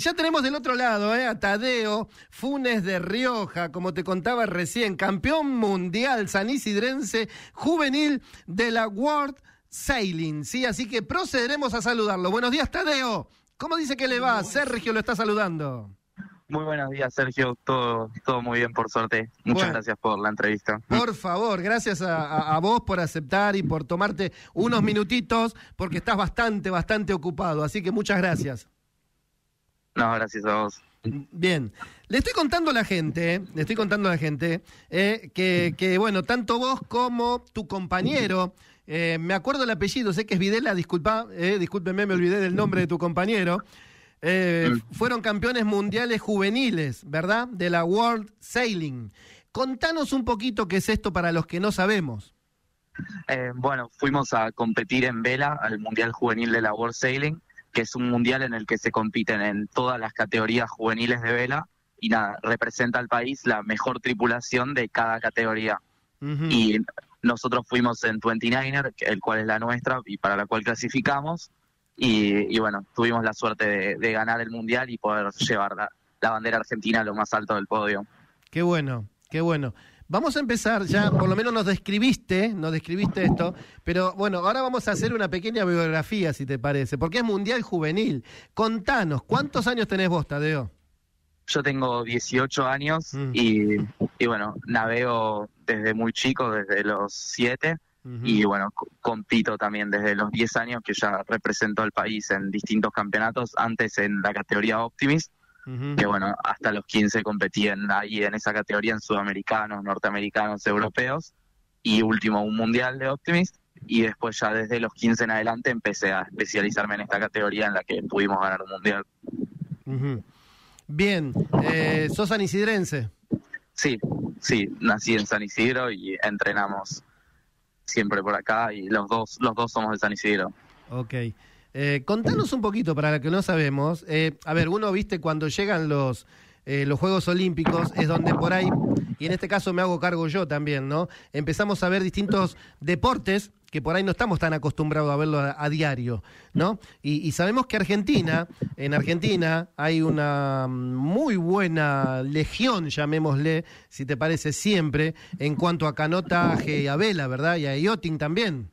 Ya tenemos del otro lado ¿eh? a Tadeo Funes de Rioja, como te contaba recién, campeón mundial sanisidrense juvenil de la World Sailing. Sí, así que procederemos a saludarlo. Buenos días, Tadeo. ¿Cómo dice que le va? Sergio lo está saludando. Muy buenos días, Sergio. Todo, todo muy bien, por suerte. Muchas Bueno. gracias por la entrevista. Por favor, gracias a, a- a vos por aceptar y por tomarte unos minutitos, porque estás bastante, bastante ocupado. Así que muchas gracias. No, gracias a vos. Bien, le estoy contando a la gente, eh, le estoy contando a la gente eh, que, que, bueno, tanto vos como tu compañero, eh, me acuerdo el apellido, sé que es Videla, disculpa, discúlpeme, me olvidé del nombre de tu compañero, fueron campeones mundiales juveniles, ¿verdad? De la World Sailing. Contanos un poquito qué es esto para los que no sabemos. Bueno, fuimos a competir en vela al Mundial Juvenil de la World Sailing, que es un mundial en el que se compiten en todas las categorías juveniles de vela y nada, representa al país la mejor tripulación de cada categoría. Y nosotros fuimos en 29er, que- el cual es la nuestra y para la cual clasificamos. Y, y bueno, tuvimos la suerte de, de ganar el mundial y poder llevar la, la bandera argentina a lo más alto del podio. Qué bueno, qué bueno. Vamos a empezar ya, por lo menos nos describiste, nos describiste esto, pero bueno, ahora vamos a hacer una pequeña biografía, si te parece, porque es Mundial Juvenil. Contanos, ¿cuántos años tenés vos, Tadeo? Yo tengo 18 años Mm. y, y bueno, navego desde muy chico, desde los 7, Ujú. y bueno, co- compito también desde los 10 años que ya represento al país en distintos campeonatos, antes en la categoría Optimist, Que bueno, hasta los 15 competí en, ahí en esa categoría en sudamericanos, norteamericanos, europeos, y último un mundial de Optimist, y después ya desde los 15 en adelante empecé a especializarme en esta categoría en la que pudimos ganar un mundial. Bien, eh, sos anisidrense. Sí, sí, nací en San Isidro y entrenamos siempre por acá y los dos, los dos somos de San Isidro. Ok. Eh, contanos un poquito, para lo que no sabemos. eh, a ver, uno, viste, cuando llegan los, eh, los Juegos Olímpicos, es donde por ahí, y en este caso me hago cargo yo también, ¿no? Empezamos a ver distintos deportes que por ahí no estamos tan acostumbrados a verlo a, diario, ¿no? Y, sabemos que Argentina, en Argentina hay una muy buena legión, llamémosle, si te parece, siempre, en cuanto a canotaje y a vela, ¿verdad? Y a yachting también.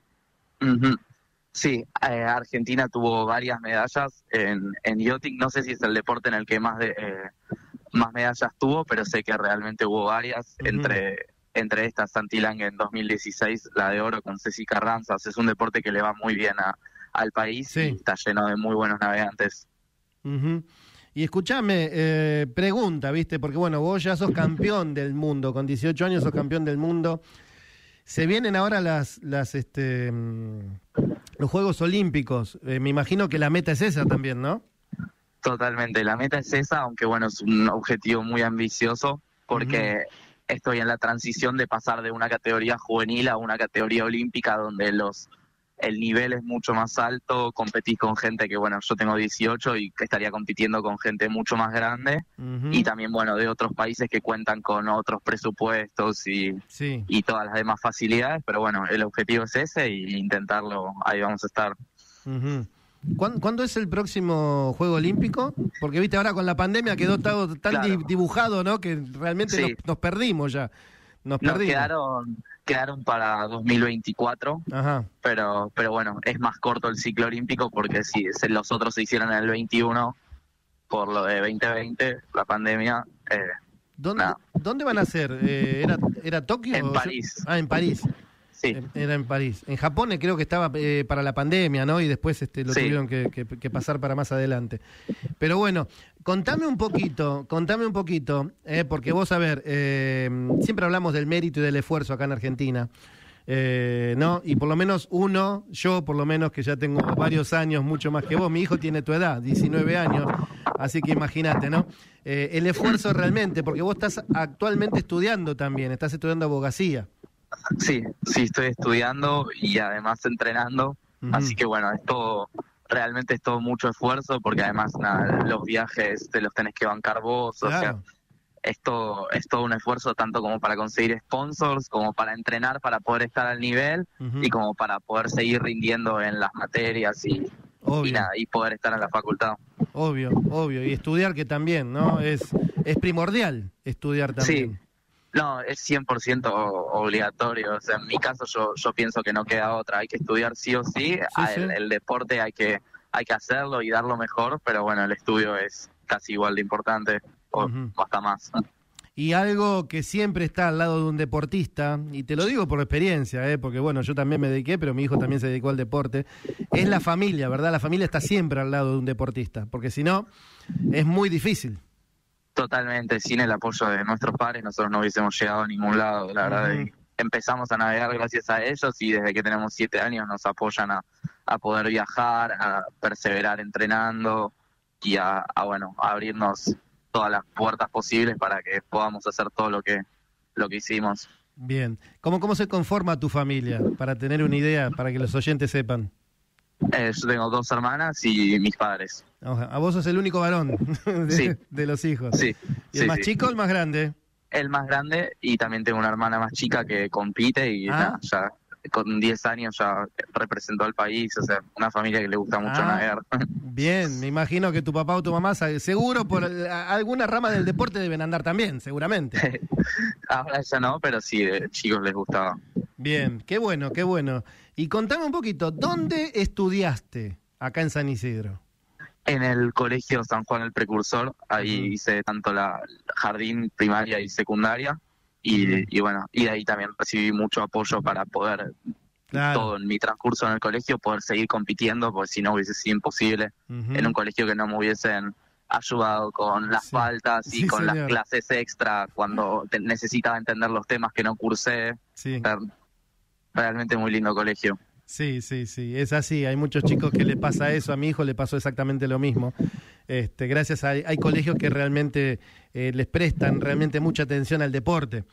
Sí, eh, Argentina tuvo varias medallas en, en yachting. No sé si es el deporte en el que más de, eh, más medallas tuvo, pero sé que realmente hubo varias. Entre entre estas, Santilang en 2016, la de oro con Ceci Carranzas. Es un deporte que le va muy bien a, al país Sí. y está lleno de muy buenos navegantes. Y escúchame, eh, pregunta, ¿viste? Porque bueno, vos ya sos campeón del mundo, con 18 años sos campeón del mundo. Se vienen ahora las, las, este, mm, los Juegos Olímpicos. Eh, me imagino que la meta es esa también, ¿no? Totalmente, la meta es esa, aunque bueno, es un objetivo muy ambicioso porque estoy en la transición de pasar de una categoría juvenil a una categoría olímpica donde los el nivel es mucho más alto, competís con gente que bueno, yo tengo 18 y que estaría compitiendo con gente mucho más grande y también bueno, de otros países que cuentan con otros presupuestos y, Sí. y todas las demás facilidades, pero bueno, el objetivo es ese y intentarlo, ahí vamos a estar. Ujú. ¿Cuán- ¿Cuándo es el próximo Juego Olímpico? Porque viste, ahora con la pandemia quedó tan Claro. di- dibujado, ¿no? Que realmente Sí. nos, nos perdimos ya. Nos Nos perdimos. quedaron, quedaron para 2024 Ajá. pero pero bueno, es más corto el ciclo olímpico porque si los otros se hicieron en el 21 por lo de 2020, la pandemia. eh, ¿Dónde. ¿Dónde van a ser? Eh, ¿era, ¿Era Tokio? En París. Ah, en París. Sí, Era en París. En Japón eh, creo que estaba eh, para la pandemia, ¿no? Y después este, lo Sí. tuvieron que, que- que pasar para más adelante. Pero bueno, contame un poquito, contame un poquito, eh, porque vos, a ver, eh, siempre hablamos del mérito y del esfuerzo acá en Argentina. eh, ¿No? Y por lo menos uno, yo por lo menos que ya tengo varios años, mucho más que vos, mi hijo tiene tu edad, 19 años, así que imagínate, ¿no? El esfuerzo realmente, porque vos estás actualmente estudiando también, estás estudiando abogacía. Sí, sí, estoy estudiando y además entrenando. Así que bueno, es todo, realmente es todo mucho esfuerzo porque además nada, los viajes te los tenés que bancar vos. O sea, Claro. es todo, es todo un esfuerzo tanto como para conseguir sponsors, como para entrenar para poder estar al nivel y como para poder seguir rindiendo en las materias y, y, nada, y poder estar en la facultad. Obvio, obvio. Y estudiar que también, ¿no? Es, es primordial estudiar también. Sí. No, es 100% obligatorio. O sea, en mi caso yo, yo pienso que no queda otra. Hay que estudiar sí o sí. El, deporte hay que, hay que hacerlo y darlo mejor, pero bueno, el estudio es casi igual de importante o hasta más. Y algo que siempre está al lado de un deportista, y te lo digo por experiencia, ¿eh? porque bueno, yo también me dediqué, pero mi hijo también se dedicó al deporte, es la familia, ¿verdad? La familia está siempre al lado de un deportista, porque si no, es muy difícil. Totalmente, sin el apoyo de nuestros padres nosotros no hubiésemos llegado a ningún lado, la verdad. Empezamos a navegar gracias a ellos y desde que tenemos siete años nos apoyan a, a poder viajar, a perseverar entrenando y a, a bueno, a abrirnos todas las puertas posibles para que podamos hacer todo lo que, lo que hicimos. Bien. ¿Cómo, ¿Cómo se conforma tu familia? Para tener una idea, para que los oyentes sepan. Eh, yo tengo dos hermanas y mis padres. A vos sos el único varón de, de los hijos. Sí. ¿Y el más chico o el más grande? El más grande y también tengo una hermana más chica que compite y ah. ya con 10 años ya representó al país, o sea, una familia que le gusta mucho ah, navegar. Bien, me imagino que tu papá o tu mamá, seguro por alguna rama del deporte deben andar también, seguramente. Ahora ya no, pero sí, de chicos les gustaba. Bien, qué bueno, qué bueno. Y contame un poquito, ¿dónde estudiaste acá en San Isidro? En el Colegio San Juan el Precursor, ahí hice tanto la jardín primaria y secundaria, y, bueno, y de ahí también recibí mucho apoyo para poder, todo en mi transcurso en el colegio, poder seguir compitiendo, porque si no hubiese sido imposible en un colegio que no me hubiesen ayudado con las faltas y con las clases extra cuando necesitaba entender los temas que no cursé. Realmente muy lindo colegio. Sí, sí, sí, es así. Hay muchos chicos que le pasa eso. A mi hijo le pasó exactamente lo mismo. Este, gracias a hay colegios que realmente eh, les prestan realmente mucha atención al deporte.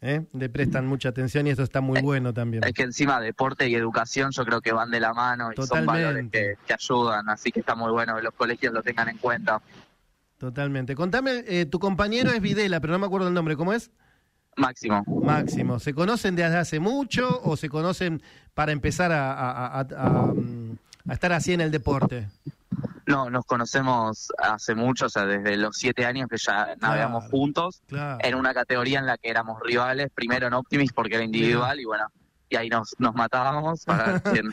¿eh? Le prestan mucha atención y eso está muy eh, bueno también. Es que encima deporte y educación yo creo que van de la mano y son valores que, ayudan, así que está muy bueno que los colegios lo tengan en cuenta. Totalmente. Contame, tu compañero es Videla, pero no me acuerdo el nombre, ¿cómo es? Máximo. Máximo. ¿Se conocen desde hace mucho o se conocen para empezar a, estar así en el deporte? No, nos conocemos hace mucho, o sea, desde los siete años que ya navegamos juntos, en una categoría en la que éramos rivales, primero en Optimis porque era individual y bueno, y ahí nos, nos matábamos para quién,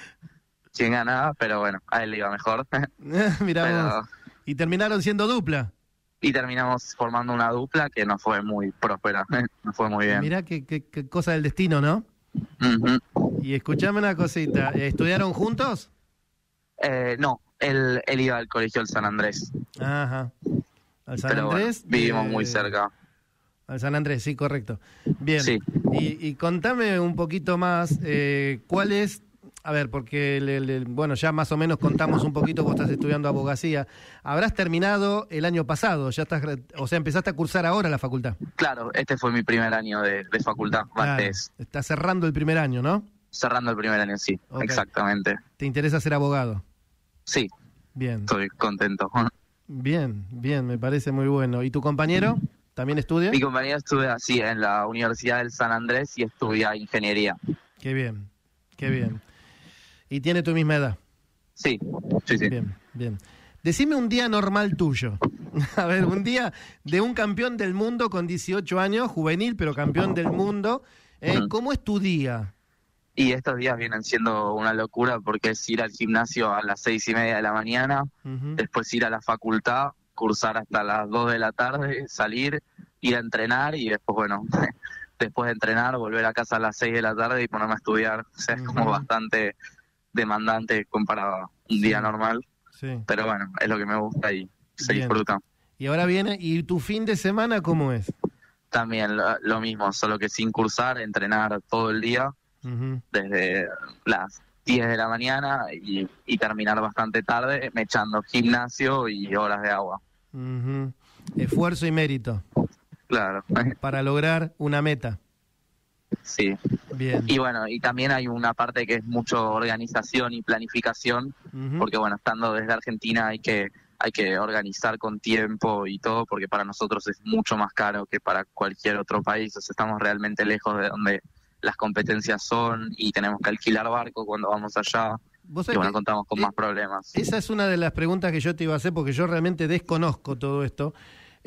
quién ganaba, pero bueno, a él le iba mejor. Mira ¿Y terminaron siendo dupla? Y terminamos formando una dupla que no fue muy próspera, no fue muy bien. Mirá qué, qué, cosa del destino, ¿no? Y escuchame una cosita, ¿estudiaron juntos? Eh, no, él, él iba al colegio del San Andrés. Ajá. ¿Al San Andrés? vivimos muy cerca. Al San Andrés, sí, correcto. Bien. Sí. Y, y contame un poquito más, eh, ¿cuál es a ver, porque bueno, ya más o menos contamos un poquito, vos estás estudiando abogacía. Habrás terminado el año pasado, ya estás, o sea, empezaste a cursar ahora la facultad. Claro, este fue mi primer año de, facultad. antes. Estás cerrando el primer año, ¿no? Cerrando el primer año, sí, exactamente. ¿Te interesa ser abogado? Sí. Bien. Estoy contento. Bien, bien, me parece muy bueno. ¿Y tu compañero? ¿También estudia? Mi compañero estudia, sí, en la Universidad del San Andrés y estudia ingeniería. Qué bien, qué bien. ¿Y tiene tu misma edad? Sí, sí, sí. Bien, bien. Decime un día normal tuyo. A ver, un día de un campeón del mundo con 18 años, juvenil, pero campeón del mundo. Eh, ¿Cómo es tu día? Y estos días vienen siendo una locura porque es ir al gimnasio a las seis y media de la mañana, después ir a la facultad, cursar hasta las dos de la tarde, salir, ir a entrenar y después, bueno, después de entrenar, volver a casa a las seis de la tarde y ponerme a estudiar. O sea, es como bastante demandante comparado a un día normal. Pero bueno, es lo que me gusta y se disfruta. Y ahora viene, ¿y tu fin de semana cómo es? También lo, mismo, solo que sin cursar, entrenar todo el día, desde las 10 de la mañana y, terminar bastante tarde, me echando gimnasio y horas de agua. Esfuerzo y mérito. Claro. Para lograr una meta. Sí. Bien. Y bueno, y también hay una parte que es mucho organización y planificación, porque bueno, estando desde Argentina hay que hay que organizar con tiempo y todo, porque para nosotros es mucho más caro que para cualquier otro país. O sea, estamos realmente lejos de donde las competencias son y tenemos que alquilar barco cuando vamos allá. y bueno, contamos con más problemas. Esa es una de las preguntas que yo te iba a hacer porque yo realmente desconozco todo esto.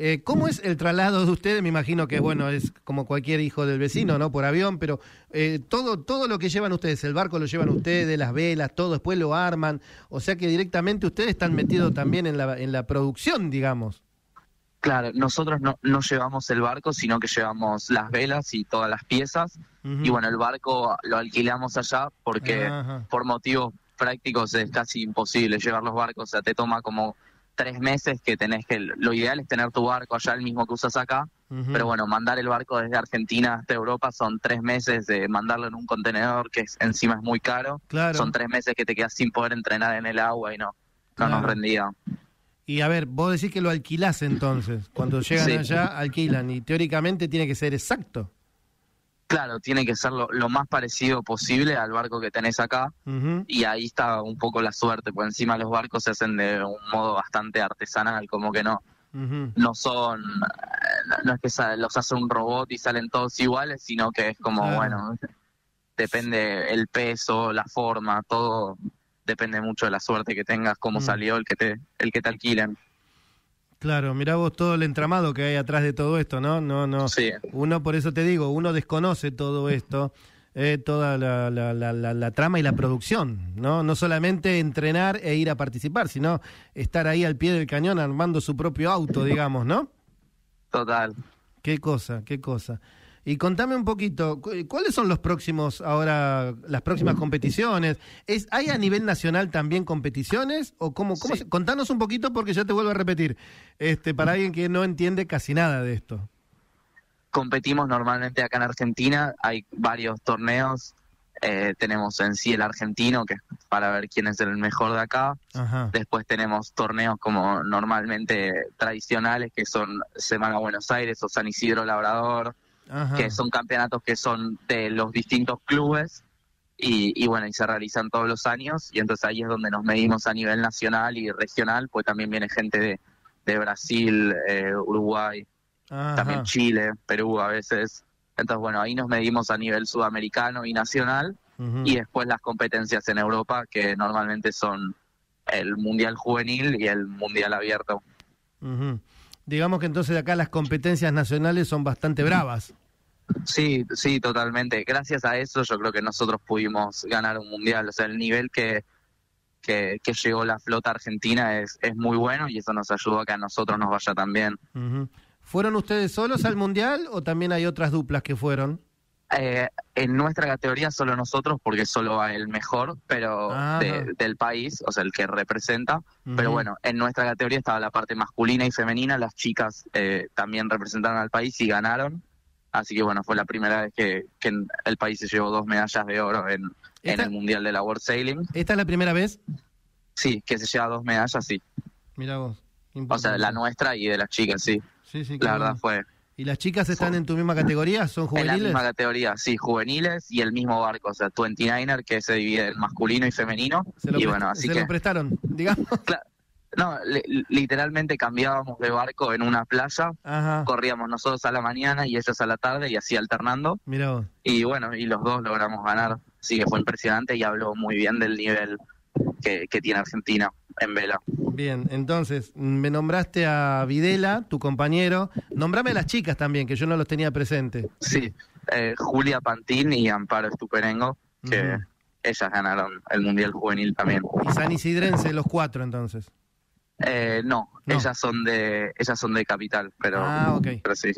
Eh, ¿Cómo es el traslado de ustedes? Me imagino que, bueno, es como cualquier hijo del vecino, ¿no? Por avión, pero eh, todo, todo lo que llevan ustedes, el barco lo llevan ustedes, las velas, todo, después lo arman. O sea que directamente ustedes están metidos también en la, en la producción, digamos. Claro, nosotros no, no llevamos el barco, sino que llevamos las velas y todas las piezas. Y bueno, el barco lo alquilamos allá porque por motivos prácticos es casi imposible llevar los barcos. O sea, te toma como tres meses que tenés que, lo ideal es tener tu barco allá, el mismo que usas acá, pero bueno, mandar el barco desde Argentina hasta Europa son tres meses de mandarlo en un contenedor que encima es muy caro, son tres meses que te quedas sin poder entrenar en el agua y no, no nos rendía. Y a ver, vos decís que lo alquilás entonces, cuando llegan allá alquilan y teóricamente tiene que ser exacto. Claro, tiene que ser lo, más parecido posible al barco que tenés acá. Y ahí está un poco la suerte, porque encima los barcos se hacen de un modo bastante artesanal, como que no, no son, no es que los hace un robot y salen todos iguales, sino que es como, bueno, depende el peso, la forma, todo depende mucho de la suerte que tengas, cómo mm. salió el que te, el que te alquilen. Claro, mirá vos todo el entramado que hay atrás de todo esto, ¿no? No, no. Sí. Uno, por eso te digo, uno desconoce todo esto, eh, toda la, la, la, trama y la producción, ¿no? No solamente entrenar e ir a participar, sino estar ahí al pie del cañón armando su propio auto, digamos, ¿no? Total. Qué cosa, qué cosa. Y contame un poquito, ¿cuáles son los próximos ahora, las próximas competiciones? ¿Es, ¿Hay a nivel nacional también competiciones? ¿O cómo, cómo contanos un poquito porque yo te vuelvo a repetir, este, para alguien que no entiende casi nada de esto. Competimos normalmente acá en Argentina, hay varios torneos, eh, tenemos en sí el argentino, que es para ver quién es el mejor de acá. Después tenemos torneos como normalmente tradicionales, que son Semana Buenos Aires o San Isidro Labrador que son campeonatos que son de los distintos clubes y, bueno, y se realizan todos los años y entonces ahí es donde nos medimos a nivel nacional y regional, pues también viene gente de, de Brasil, eh, Uruguay, también Chile, Perú a veces. Entonces, bueno, ahí nos medimos a nivel sudamericano y nacional y después las competencias en Europa que normalmente son el Mundial Juvenil y el Mundial Abierto. Digamos que entonces acá las competencias nacionales son bastante bravas. Sí, sí, totalmente. Gracias a eso yo creo que nosotros pudimos ganar un mundial. O sea, el nivel que, que, llegó la flota argentina es, es muy bueno y eso nos ayudó a que a nosotros nos vaya también. ¿Fueron ustedes solos al mundial o también hay otras duplas que fueron? Eh, en nuestra categoría solo nosotros, porque solo va el mejor pero del país, o sea, el que representa. Pero bueno, en nuestra categoría estaba la parte masculina y femenina. Las chicas eh, también representaron al país y ganaron. Así que bueno, fue la primera vez que, el país se llevó dos medallas de oro en, el Mundial de la World Sailing. ¿Esta es la primera vez? Sí, que se lleva dos medallas, sí. Mira vos. O sea, la nuestra y de las chicas, sí. Sí, sí. La verdad fue, ¿Y las chicas están en tu misma categoría? ¿Son juveniles? En la misma categoría, sí, juveniles y el mismo barco, o sea, 29er que se divide en masculino y femenino. Se lo, y bueno, así se lo prestaron, digamos. No, literalmente cambiábamos de barco en una playa, corríamos nosotros a la mañana y ellos a la tarde y así alternando. Mira Y bueno, y los dos logramos ganar, así que fue impresionante y habló muy bien del nivel que, que tiene Argentina en vela. Bien, entonces, me nombraste a Videla, tu compañero. Nombrame a las chicas también, que yo no los tenía presente. Sí, eh, Julia Pantín y Amparo Estuperengo, que ellas ganaron el Mundial Juvenil también. ¿Y San Isidrense, los cuatro entonces? Eh, no, ellas son de ellas son de Capital, pero, ah, pero sí.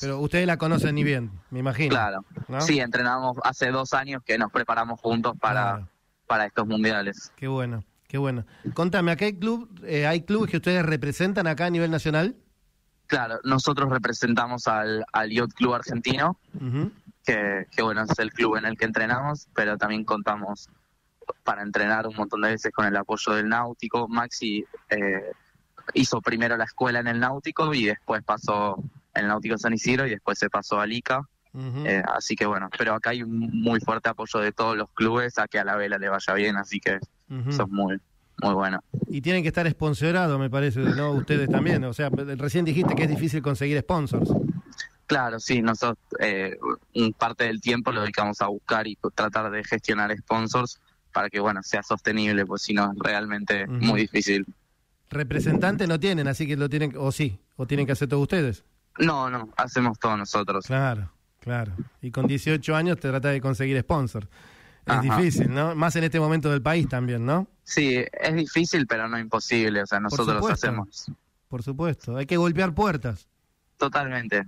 Pero ustedes la conocen ni bien, me imagino. Claro. Sí, entrenamos hace dos años que nos preparamos juntos para, para estos mundiales. Qué bueno. Qué bueno. Contame, ¿acá hay, club, eh, hay clubes que ustedes representan acá a nivel nacional? Claro, nosotros representamos al, al Yacht Club Argentino, que, bueno, es el club en el que entrenamos, pero también contamos para entrenar un montón de veces con el apoyo del Náutico. Maxi eh, hizo primero la escuela en el Náutico y después pasó en el Náutico San Isidro y después se pasó a Lica. Eh, así que bueno, pero acá hay un muy fuerte apoyo de todos los clubes a que a la vela le vaya bien, así que eso es muy, muy bueno. Y tienen que estar sponsorados, me parece, ¿no? Ustedes también. O sea, recién dijiste que es difícil conseguir sponsors. Claro, sí, nosotros eh, parte del tiempo lo dedicamos a buscar y tratar de gestionar sponsors, para que bueno sea sostenible, pues si no es realmente muy difícil. Representante no tienen, así que lo tienen, o sí, o tienen que hacer todos ustedes. No, no, hacemos todos nosotros. Claro, claro. Y con 18 años te trata de conseguir sponsor. Es Ajá. difícil, ¿no? Más en este momento del país también, ¿no? Sí, es difícil, pero no imposible. O sea, nosotros lo hacemos Por supuesto. Hay que golpear puertas. totalmente.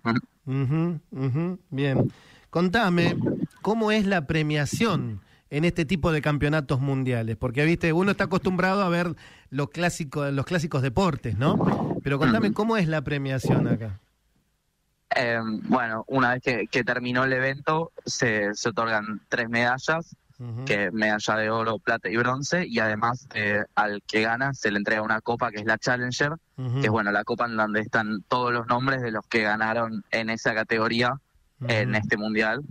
Bien. Contame, ¿cómo es la premiación en este tipo de campeonatos mundiales? Porque, viste, uno está acostumbrado a ver los clásicos, los clásicos deportes, ¿no? Pero contame. ¿cómo es la premiación acá? Eh, bueno, una vez que, que terminó el evento, se, se otorgan tres medallas, que medalla de oro, plata y bronce, y además eh, al que gana se le entrega una copa que es la Challenger, que es bueno la copa en donde están todos los nombres de los que ganaron en esa categoría en este mundial.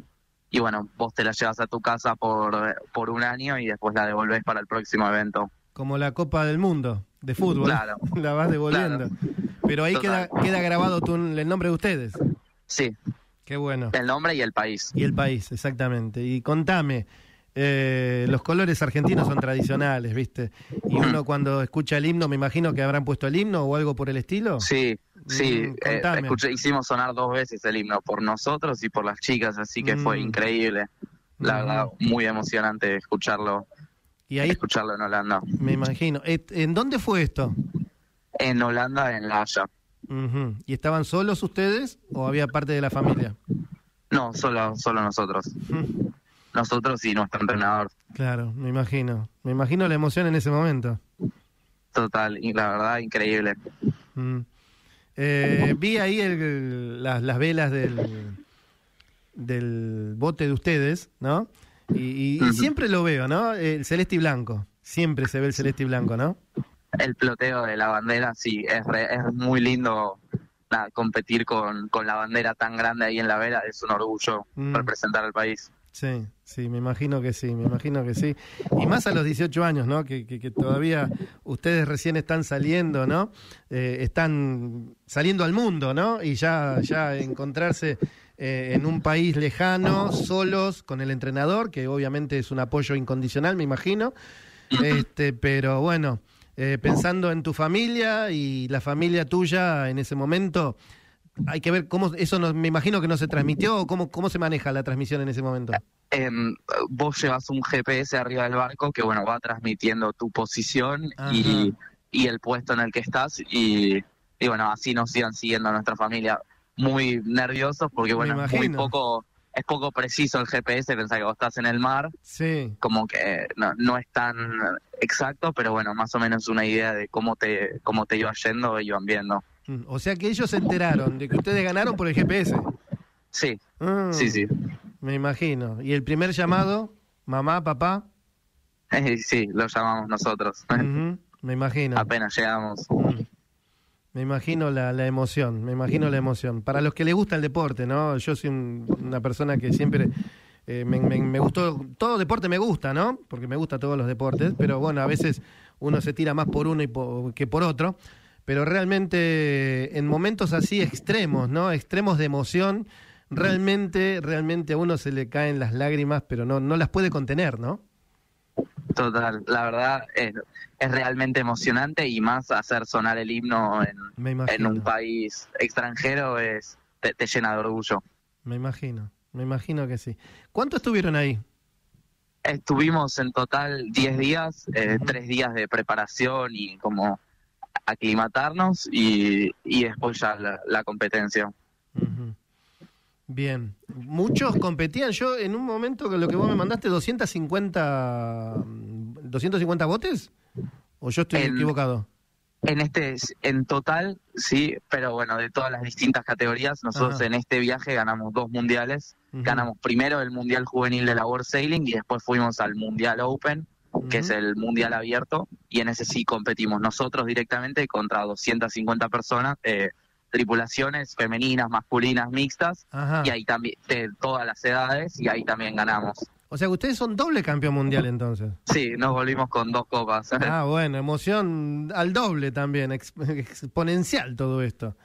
Y bueno, vos te la llevas a tu casa por, por un año y después la devolvés para el próximo evento. Como la Copa del Mundo de fútbol. Claro. La vas devolviendo. Pero ahí queda, queda grabado tu- el nombre de ustedes. Sí, Qué bueno. el nombre y el país. Y el país, exactamente. Y contame, eh, los colores argentinos son tradicionales, ¿viste? Y uno cuando escucha el himno, me imagino que habrán puesto el himno o algo por el estilo. Sí, sí, Mm, eh, escuché, hicimos sonar dos veces el himno, por nosotros y por las chicas, así que fue Mm. increíble. La Ujú. verdad, muy emocionante escucharlo, Y ahí escucharlo en Holanda. me imagino. ¿En dónde fue esto? En Holanda, en La Haya. ¿Y estaban solos ustedes o había parte de la familia? No, solo, solo nosotros. Nosotros y nuestro entrenador. Claro, me imagino. Me imagino la emoción en ese momento. Total, y la verdad, increíble. Mm. Eh, vi ahí el- las, las velas del, del bote de ustedes, ¿no? Y, y- y Ujú. siempre lo veo, ¿no? El celeste y blanco. Siempre se ve el celeste y blanco, ¿no? El ploteo de la bandera, sí, es, re- es muy lindo nada, competir con, con la bandera tan grande ahí en la vela, es un orgullo Mm. representar al país. Sí, sí, me imagino que sí, me imagino que sí. Y más a los 18 años, ¿no? Que, que- que todavía ustedes recién están saliendo, ¿no? Eh, están saliendo al mundo, ¿no? Y ya, ya encontrarse eh, en un país lejano, solos, con el entrenador, que obviamente es un apoyo incondicional, me imagino. Este, pero bueno, eh, pensando en tu familia y la familia tuya en ese momento, hay que ver cómo eso no, me imagino que no se transmitió o cómo, cómo se maneja la transmisión en ese momento. Em, vos llevas un GPS arriba del barco que bueno va transmitiendo tu posición y, y el puesto en el que estás y, y bueno así nos iban siguiendo nuestra familia. Muy nerviosos porque bueno es muy poco es poco preciso el GPS pensá que vos estás en el mar Sí, como que no, no es tan exacto pero bueno más o menos una idea de cómo te cómo te iba yendo iban viendo o sea que ellos se enteraron de que ustedes ganaron por el GPS. sí Ah, sí sí Me imagino. ¿Y el primer llamado? Mamá, papá. sí lo llamamos nosotros Me imagino. apenas llegamos Mm. Me imagino la, la emoción, me imagino la emoción. Para los que les gusta el deporte, ¿no? Yo soy un- una persona que siempre eh, me, me- me gustó, todo deporte me gusta, ¿no? Porque me gustan todos los deportes, pero bueno, a veces uno se tira más por uno y po- que por otro. Pero realmente en momentos así extremos, ¿no? Extremos de emoción, realmente, realmente a uno se le caen las lágrimas, pero no, no las puede contener, ¿no? Total, la verdad es, es realmente emocionante y más hacer sonar el himno en, un país extranjero es te, te llena de orgullo. Me imagino, me imagino que sí. ¿Cuánto estuvieron ahí? Estuvimos en total 10 días, eh, Ujú. tres días de preparación y como aclimatarnos y, y después ya la, la competencia. Bien. Muchos competían. Yo en un momento con lo que vos me mandaste, 250, mm, 250 botes. ¿O yo estoy En- equivocado? En este, en total, sí, pero bueno, de todas las distintas categorías, nosotros Ajá. en este viaje ganamos dos mundiales. Ganamos primero el Mundial Juvenil de la World Sailing y después fuimos al Mundial Open, que es el Mundial Abierto, y en ese sí competimos nosotros directamente contra 250 personas, eh, tripulaciones femeninas, masculinas, mixtas, Ajá. y ahí también, de todas las edades, y ahí también ganamos. O sea que ustedes son doble campeón mundial entonces. Sí, nos volvimos con dos copas. Ah, bueno, emoción al doble también, ex- exponencial todo esto.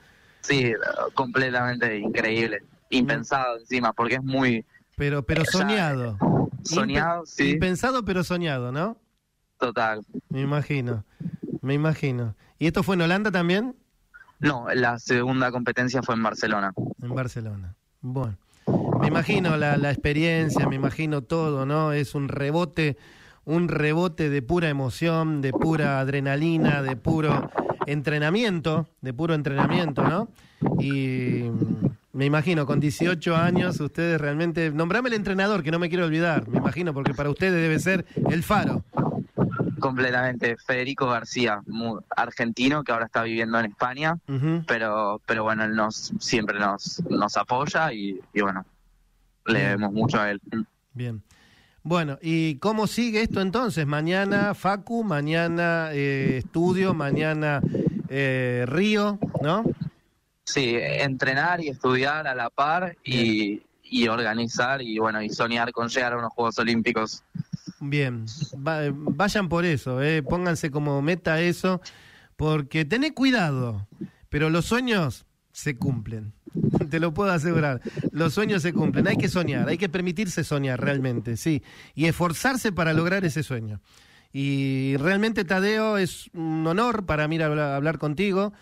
Sí, completamente increíble, impensado encima, porque es muy, Pero, pero Ya. Soñado. Sí. Pensado pero soñado, ¿no? Total. Me imagino, me imagino. ¿Y esto fue en Holanda también? No, la segunda competencia fue en Barcelona. En Barcelona. Bueno, me imagino la, la experiencia, me imagino todo, ¿no? Es un rebote, un rebote de pura emoción, de pura adrenalina, de puro entrenamiento, de puro entrenamiento, ¿no? Y me imagino, con 18 años, ustedes realmente. Nombrame el entrenador, que no me quiero olvidar, me imagino, porque para ustedes debe ser el faro. Completamente. Federico García, argentino, que ahora está viviendo en España, pero, pero bueno, él nos, siempre nos, nos apoya y, bueno, le debemos mucho a él. Bien. Bueno, ¿y cómo sigue esto entonces? Mañana Facu, mañana eh, estudio, mañana eh, Río, ¿no? Sí, entrenar y estudiar a la par y, y, organizar y bueno, y soñar con llegar a unos Juegos Olímpicos. Bien, vayan por eso, eh, pónganse como meta eso, porque tened cuidado, pero los sueños se cumplen. Te lo puedo asegurar. Los sueños se cumplen. Hay que soñar, hay que permitirse soñar realmente, sí. Y esforzarse para lograr ese sueño. Y realmente, Tadeo, es un honor para mí hablar, contigo.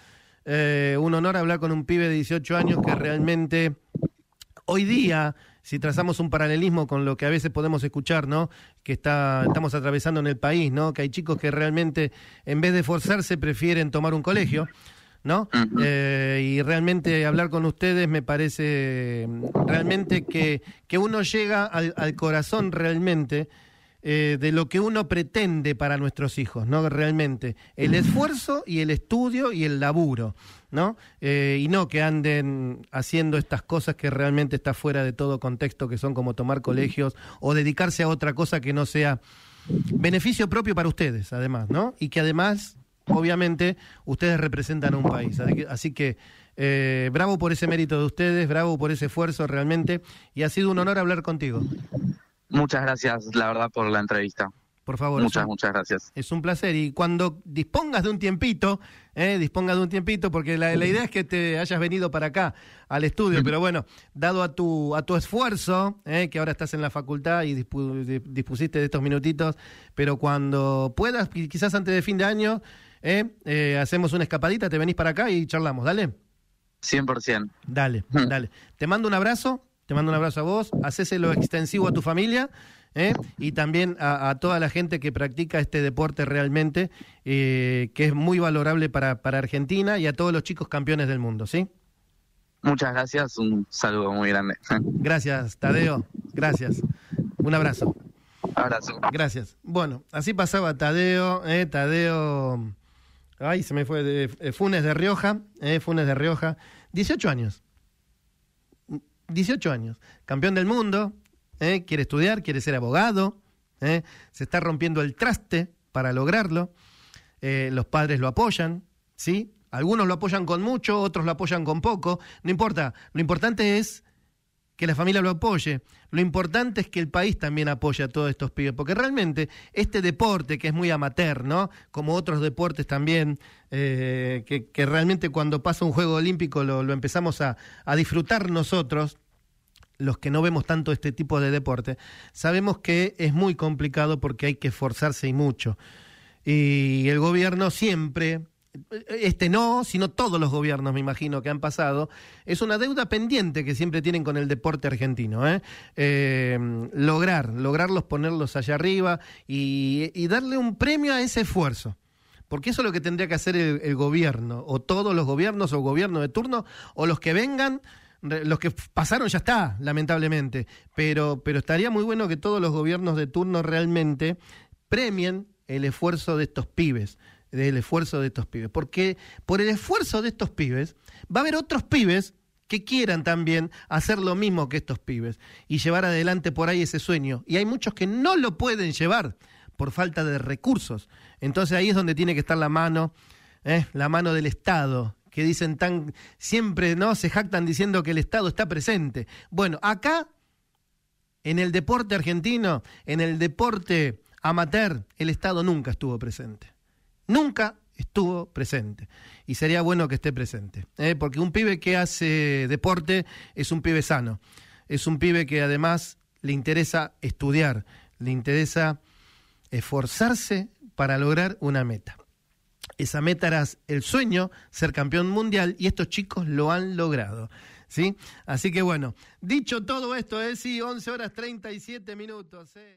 Eh, un honor hablar con un pibe de 18 años que realmente hoy día, si trazamos un paralelismo con lo que a veces podemos escuchar, ¿no? Que está, estamos atravesando en el país, ¿no? Que hay chicos que realmente, en vez de esforzarse, prefieren tomar un colegio. ¿no? Eh, y realmente hablar con ustedes me parece realmente que, que uno llega al, corazón realmente eh, de lo que uno pretende para nuestros hijos, ¿no? Realmente, el esfuerzo y el estudio y el laburo, ¿no? Eh, y no que anden haciendo estas cosas que realmente está fuera de todo contexto, que son como tomar colegios o dedicarse a otra cosa que no sea beneficio propio para ustedes, además, ¿no? Y que además obviamente ustedes representan a un país. Así que eh, bravo por ese mérito de ustedes, bravo por ese esfuerzo realmente, y ha sido un honor hablar contigo. Muchas gracias, la verdad, por la entrevista. Por favor. Muchas, muchas gracias. Es un placer. Y cuando dispongas de un tiempito, eh, dispongas de un tiempito, porque la, idea es que te hayas venido para acá, al estudio, pero bueno, dado a tu, a tu esfuerzo, eh, que ahora estás en la facultad y dispusiste de estos minutitos, pero cuando puedas, quizás antes de fin de año, ¿eh? Eh, hacemos una escapadita, te venís para acá y charlamos, dale. 100%. Dale, mm. dale. Te mando un abrazo, te mando un abrazo a vos, hacéselo extensivo a tu familia. ¿eh? y también a, toda la gente que practica este deporte realmente, que es muy valorable para, para Argentina y a todos los chicos campeones del mundo, ¿sí? Muchas gracias, un saludo muy grande. Gracias, Tadeo, gracias. Un abrazo. Abrazo. Gracias. Bueno, así pasaba Tadeo, Tadeo Ay, se me fue. De, eh, Funes de Rioja, eh, Funes de Rioja. 18 años. 18 años. Campeón del mundo. Eh, quiere estudiar, quiere ser abogado. Eh, se está rompiendo el traste para lograrlo. los padres lo apoyan, ¿sí? Algunos lo apoyan con mucho, otros lo apoyan con poco. No importa. Lo importante es que la familia lo apoye. Lo importante es que el país también apoye a todos estos pibes, porque realmente este deporte, que es muy amateur, ¿no? Como otros deportes también, eh, que, realmente cuando pasa un juego olímpico lo, empezamos a, a, disfrutar nosotros, los que no vemos tanto este tipo de deporte, sabemos que es muy complicado porque hay que esforzarse y mucho. Y el gobierno siempre este no, sino todos los gobiernos, me imagino, que han pasado, es una deuda pendiente que siempre tienen con el deporte argentino. ¿eh? Eh, lograr, lograrlos ponerlos allá arriba y, darle un premio a ese esfuerzo. Porque eso es lo que tendría que hacer el, gobierno, o todos los gobiernos, o gobierno de turno, o los que vengan, los que pasaron ya está, lamentablemente. Pero, pero estaría muy bueno que todos los gobiernos de turno realmente premien el esfuerzo de estos pibes del esfuerzo de estos pibes. Porque por el esfuerzo de estos pibes va a haber otros pibes que quieran también hacer lo mismo que estos pibes y llevar adelante por ahí ese sueño. Y hay muchos que no lo pueden llevar por falta de recursos. Entonces ahí es donde tiene que estar la mano, ¿eh? la mano del Estado, que dicen tan, siempre no se jactan diciendo que el Estado está presente. Bueno, acá, en el deporte argentino, en el deporte amateur, el Estado nunca estuvo presente nunca estuvo presente. Y sería bueno que esté presente, ¿eh? porque un pibe que hace deporte es un pibe sano, es un pibe que además le interesa estudiar, le interesa esforzarse para lograr una meta. Esa meta era el sueño, ser campeón mundial, y estos chicos lo han logrado. ¿sí? Así que bueno, dicho todo esto, es ¿eh? sí, 11 horas 37 minutos. ¿eh?